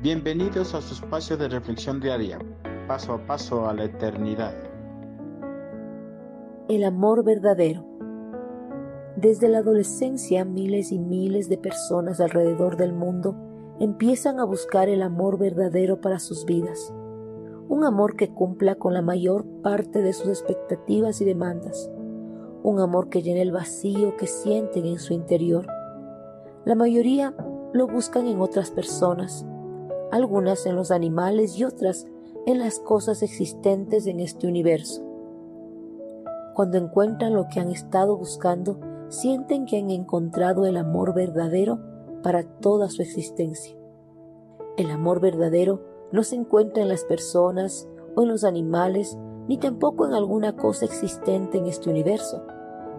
Bienvenidos a su espacio de reflexión diaria, paso a paso a la eternidad. El amor verdadero. Desde la adolescencia miles y miles de personas alrededor del mundo empiezan a buscar el amor verdadero para sus vidas. Un amor que cumpla con la mayor parte de sus expectativas y demandas. Un amor que llene el vacío que sienten en su interior. La mayoría lo buscan en otras personas, algunas en los animales y otras en las cosas existentes en este universo. Cuando encuentran lo que han estado buscando, sienten que han encontrado el amor verdadero para toda su existencia. El amor verdadero no se encuentra en las personas o en los animales, ni tampoco en alguna cosa existente en este universo,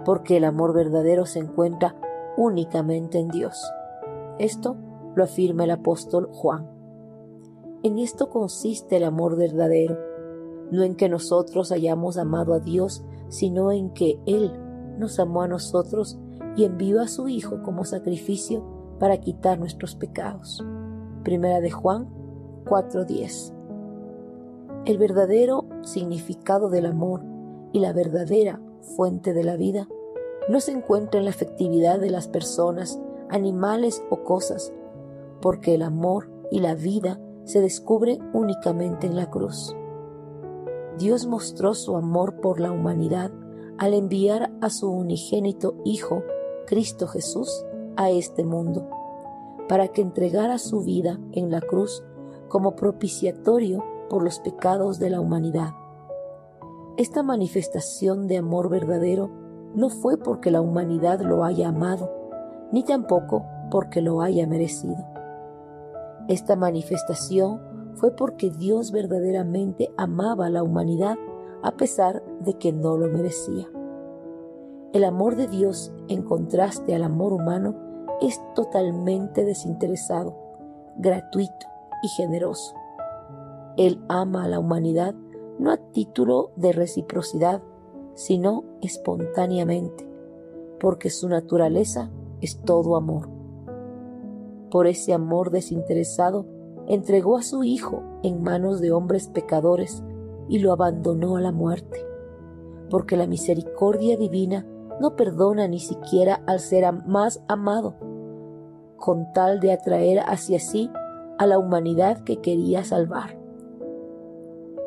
porque el amor verdadero se encuentra únicamente en Dios. Esto lo afirma el apóstol Juan. En esto consiste el amor verdadero, no en que nosotros hayamos amado a Dios, sino en que Él nos amó a nosotros y envió a su Hijo como sacrificio para quitar nuestros pecados. Primera de Juan 4:10. El verdadero significado del amor y la verdadera fuente de la vida no se encuentra en la efectividad de las personas, animales o cosas, porque el amor y la vida se descubre únicamente en la cruz. Dios mostró su amor por la humanidad al enviar a su unigénito Hijo, Cristo Jesús, a este mundo, para que entregara su vida en la cruz como propiciatorio por los pecados de la humanidad. Esta manifestación de amor verdadero no fue porque la humanidad lo haya amado, ni tampoco porque lo haya merecido. Esta manifestación fue porque Dios verdaderamente amaba a la humanidad a pesar de que no lo merecía. El amor de Dios, en contraste al amor humano, es totalmente desinteresado, gratuito y generoso. Él ama a la humanidad no a título de reciprocidad, sino espontáneamente, porque su naturaleza es todo amor por ese amor desinteresado, entregó a su Hijo en manos de hombres pecadores y lo abandonó a la muerte, porque la misericordia divina no perdona ni siquiera al ser más amado, con tal de atraer hacia sí a la humanidad que quería salvar.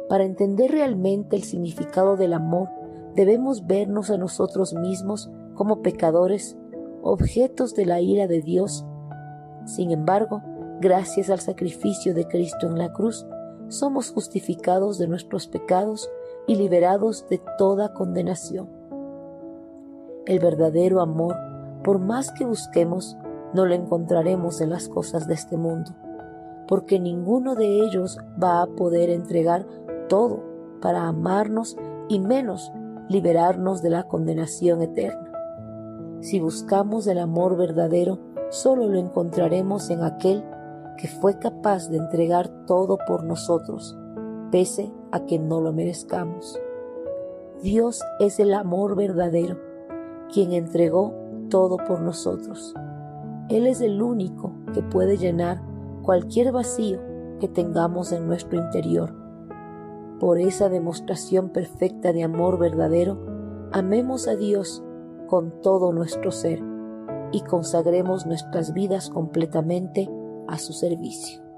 Para entender realmente el significado del amor, debemos vernos a nosotros mismos como pecadores, objetos de la ira de Dios sin embargo, gracias al sacrificio de Cristo en la cruz, somos justificados de nuestros pecados y liberados de toda condenación. El verdadero amor, por más que busquemos, no lo encontraremos en las cosas de este mundo, porque ninguno de ellos va a poder entregar todo para amarnos y menos liberarnos de la condenación eterna. Si buscamos el amor verdadero, solo lo encontraremos en aquel que fue capaz de entregar todo por nosotros, pese a que no lo merezcamos. Dios es el amor verdadero, quien entregó todo por nosotros. Él es el único que puede llenar cualquier vacío que tengamos en nuestro interior. Por esa demostración perfecta de amor verdadero, amemos a Dios con todo nuestro ser y consagremos nuestras vidas completamente a su servicio.